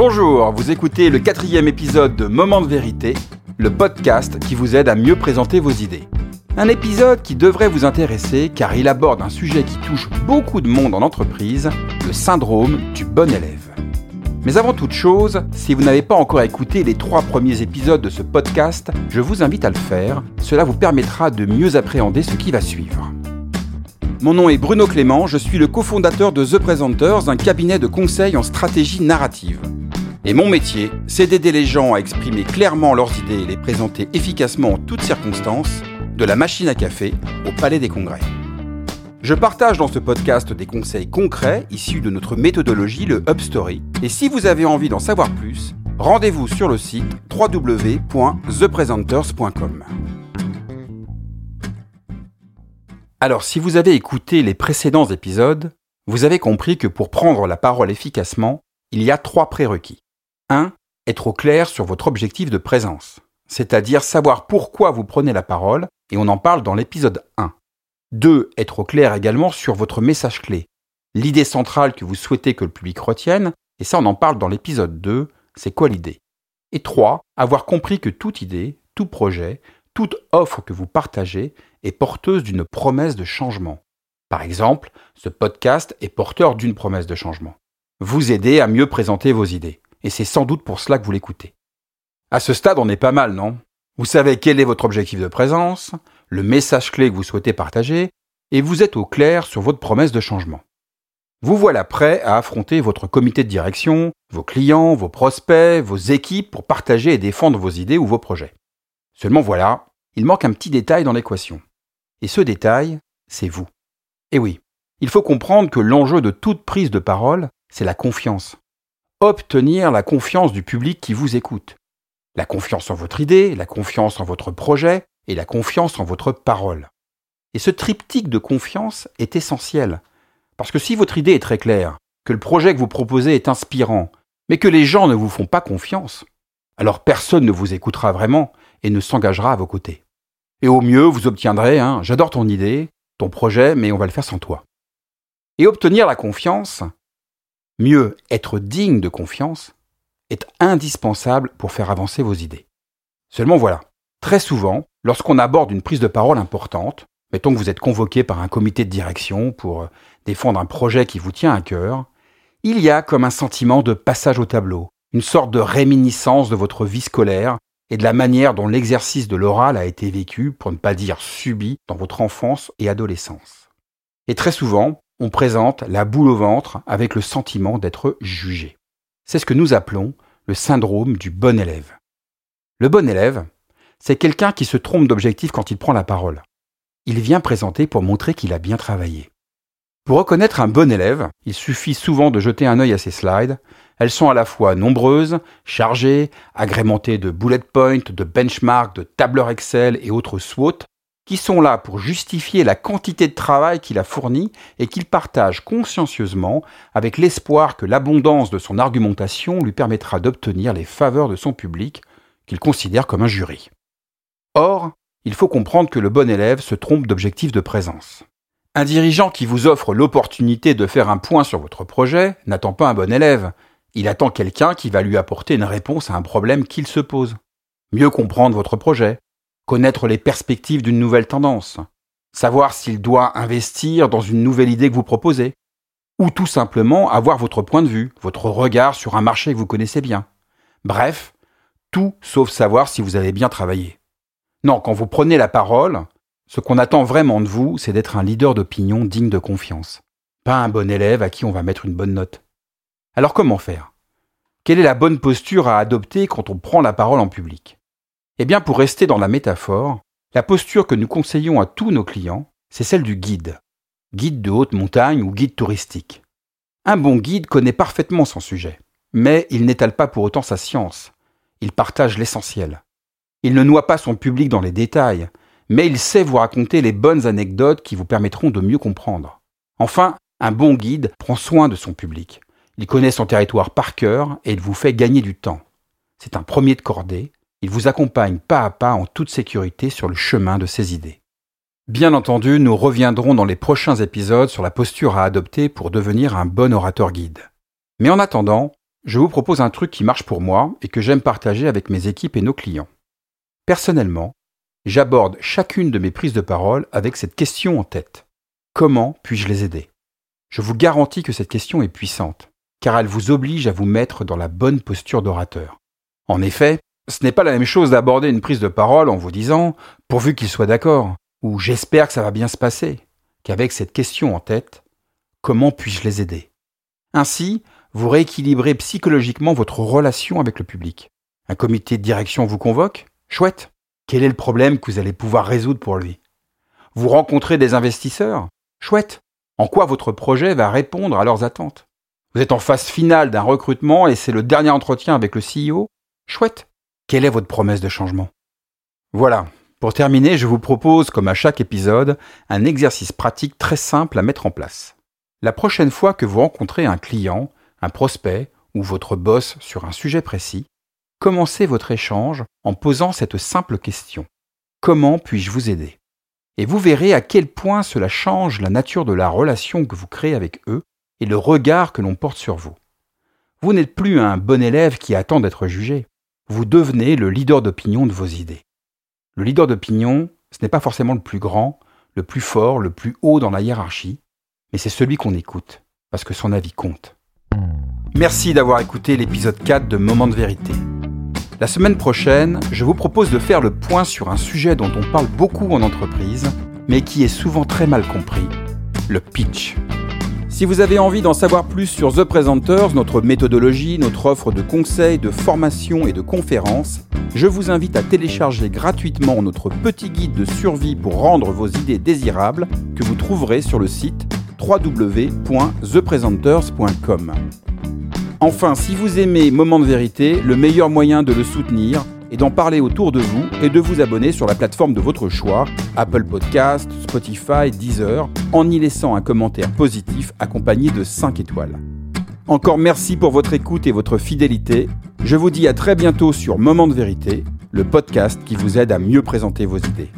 Bonjour, vous écoutez le quatrième épisode de Moment de vérité, le podcast qui vous aide à mieux présenter vos idées. Un épisode qui devrait vous intéresser car il aborde un sujet qui touche beaucoup de monde en entreprise, le syndrome du bon élève. Mais avant toute chose, si vous n'avez pas encore écouté les trois premiers épisodes de ce podcast, je vous invite à le faire, cela vous permettra de mieux appréhender ce qui va suivre. Mon nom est Bruno Clément, je suis le cofondateur de The Presenters, un cabinet de conseil en stratégie narrative. Et mon métier, c'est d'aider les gens à exprimer clairement leurs idées et les présenter efficacement en toutes circonstances, de la machine à café au palais des congrès. Je partage dans ce podcast des conseils concrets issus de notre méthodologie, le Upstory. Et si vous avez envie d'en savoir plus, rendez-vous sur le site www.thepresenters.com. Alors, si vous avez écouté les précédents épisodes, vous avez compris que pour prendre la parole efficacement, il y a trois prérequis. 1. Être au clair sur votre objectif de présence, c'est-à-dire savoir pourquoi vous prenez la parole, et on en parle dans l'épisode 1. 2. Être au clair également sur votre message clé, l'idée centrale que vous souhaitez que le public retienne, et ça on en parle dans l'épisode 2, c'est quoi l'idée? Et 3. Avoir compris que toute idée, tout projet, toute offre que vous partagez est porteuse d'une promesse de changement. Par exemple, ce podcast est porteur d'une promesse de changement. Vous aider à mieux présenter vos idées. Et c'est sans doute pour cela que vous l'écoutez. À ce stade, on est pas mal, non? Vous savez quel est votre objectif de présence, le message clé que vous souhaitez partager, et vous êtes au clair sur votre promesse de changement. Vous voilà prêt à affronter votre comité de direction, vos clients, vos prospects, vos équipes pour partager et défendre vos idées ou vos projets. Seulement voilà, il manque un petit détail dans l'équation. Et ce détail, c'est vous. Et oui, il faut comprendre que l'enjeu de toute prise de parole, c'est la confiance. Obtenir la confiance du public qui vous écoute. La confiance en votre idée, la confiance en votre projet et la confiance en votre parole. Et ce triptyque de confiance est essentiel. Parce que si votre idée est très claire, que le projet que vous proposez est inspirant, mais que les gens ne vous font pas confiance, alors personne ne vous écoutera vraiment et ne s'engagera à vos côtés. Et au mieux, vous obtiendrez un j'adore ton idée, ton projet, mais on va le faire sans toi. Et obtenir la confiance, mieux être digne de confiance, est indispensable pour faire avancer vos idées. Seulement voilà, très souvent, lorsqu'on aborde une prise de parole importante, mettons que vous êtes convoqué par un comité de direction pour euh, défendre un projet qui vous tient à cœur, il y a comme un sentiment de passage au tableau, une sorte de réminiscence de votre vie scolaire et de la manière dont l'exercice de l'oral a été vécu, pour ne pas dire subi, dans votre enfance et adolescence. Et très souvent, on présente la boule au ventre avec le sentiment d'être jugé. C'est ce que nous appelons le syndrome du bon élève. Le bon élève, c'est quelqu'un qui se trompe d'objectif quand il prend la parole. Il vient présenter pour montrer qu'il a bien travaillé. Pour reconnaître un bon élève, il suffit souvent de jeter un œil à ses slides, elles sont à la fois nombreuses, chargées, agrémentées de bullet points, de benchmarks, de tableurs Excel et autres SWOT, qui sont là pour justifier la quantité de travail qu'il a fourni et qu'il partage consciencieusement avec l'espoir que l'abondance de son argumentation lui permettra d'obtenir les faveurs de son public, qu'il considère comme un jury. Or, il faut comprendre que le bon élève se trompe d'objectif de présence. Un dirigeant qui vous offre l'opportunité de faire un point sur votre projet n'attend pas un bon élève, il attend quelqu'un qui va lui apporter une réponse à un problème qu'il se pose. Mieux comprendre votre projet, connaître les perspectives d'une nouvelle tendance, savoir s'il doit investir dans une nouvelle idée que vous proposez, ou tout simplement avoir votre point de vue, votre regard sur un marché que vous connaissez bien. Bref, tout sauf savoir si vous avez bien travaillé. Non, quand vous prenez la parole, ce qu'on attend vraiment de vous, c'est d'être un leader d'opinion digne de confiance, pas un bon élève à qui on va mettre une bonne note. Alors comment faire? Quelle est la bonne posture à adopter quand on prend la parole en public? Eh bien, pour rester dans la métaphore, la posture que nous conseillons à tous nos clients, c'est celle du guide. Guide de haute montagne ou guide touristique. Un bon guide connaît parfaitement son sujet, mais il n'étale pas pour autant sa science. Il partage l'essentiel. Il ne noie pas son public dans les détails, mais il sait vous raconter les bonnes anecdotes qui vous permettront de mieux comprendre. Enfin, un bon guide prend soin de son public. Il connaît son territoire par cœur et il vous fait gagner du temps. C'est un premier de cordée. Il vous accompagne pas à pas en toute sécurité sur le chemin de ses idées. Bien entendu, nous reviendrons dans les prochains épisodes sur la posture à adopter pour devenir un bon orateur guide. Mais en attendant, je vous propose un truc qui marche pour moi et que j'aime partager avec mes équipes et nos clients. Personnellement, j'aborde chacune de mes prises de parole avec cette question en tête. Comment puis-je les aider? Je vous garantis que cette question est puissante, car elle vous oblige à vous mettre dans la bonne posture d'orateur. En effet, ce n'est pas la même chose d'aborder une prise de parole en vous disant pourvu qu'il soit d'accord ou j'espère que ça va bien se passer qu'avec cette question en tête comment puis-je les aider? Ainsi, vous rééquilibrez psychologiquement votre relation avec le public. Un comité de direction vous convoque? Chouette. Quel est le problème que vous allez pouvoir résoudre pour lui? Vous rencontrez des investisseurs? Chouette. En quoi votre projet va répondre à leurs attentes? Vous êtes en phase finale d'un recrutement et c'est le dernier entretien avec le CEO Chouette. Quelle est votre promesse de changement? Voilà. Pour terminer, je vous propose, comme à chaque épisode, un exercice pratique très simple à mettre en place. La prochaine fois que vous rencontrez un client, un prospect ou votre boss sur un sujet précis, commencez votre échange en posant cette simple question. Comment puis-je vous aider? Et vous verrez à quel point cela change la nature de la relation que vous créez avec eux et le regard que l'on porte sur vous. Vous n'êtes plus un bon élève qui attend d'être jugé. Vous devenez le leader d'opinion de vos idées. Le leader d'opinion, ce n'est pas forcément le plus grand, le plus fort, le plus haut dans la hiérarchie, mais c'est celui qu'on écoute, parce que son avis compte. Merci d'avoir écouté l'épisode 4 de Moment de vérité. La semaine prochaine, je vous propose de faire le point sur un sujet dont on parle beaucoup en entreprise, mais qui est souvent très mal compris, le pitch. Si vous avez envie d'en savoir plus sur The Presenters, notre méthodologie, notre offre de conseils, de formation et de conférences, je vous invite à télécharger gratuitement notre petit guide de survie pour rendre vos idées désirables que vous trouverez sur le site www.thepresenters.com. Enfin, si vous aimez Moment de vérité, le meilleur moyen de le soutenir est d'en parler autour de vous et de vous abonner sur la plateforme de votre choix, Apple Podcast, Spotify, Deezer, en y laissant un commentaire positif accompagné de 5 étoiles. Encore merci pour votre écoute et votre fidélité. Je vous dis à très bientôt sur Moment de vérité, le podcast qui vous aide à mieux présenter vos idées.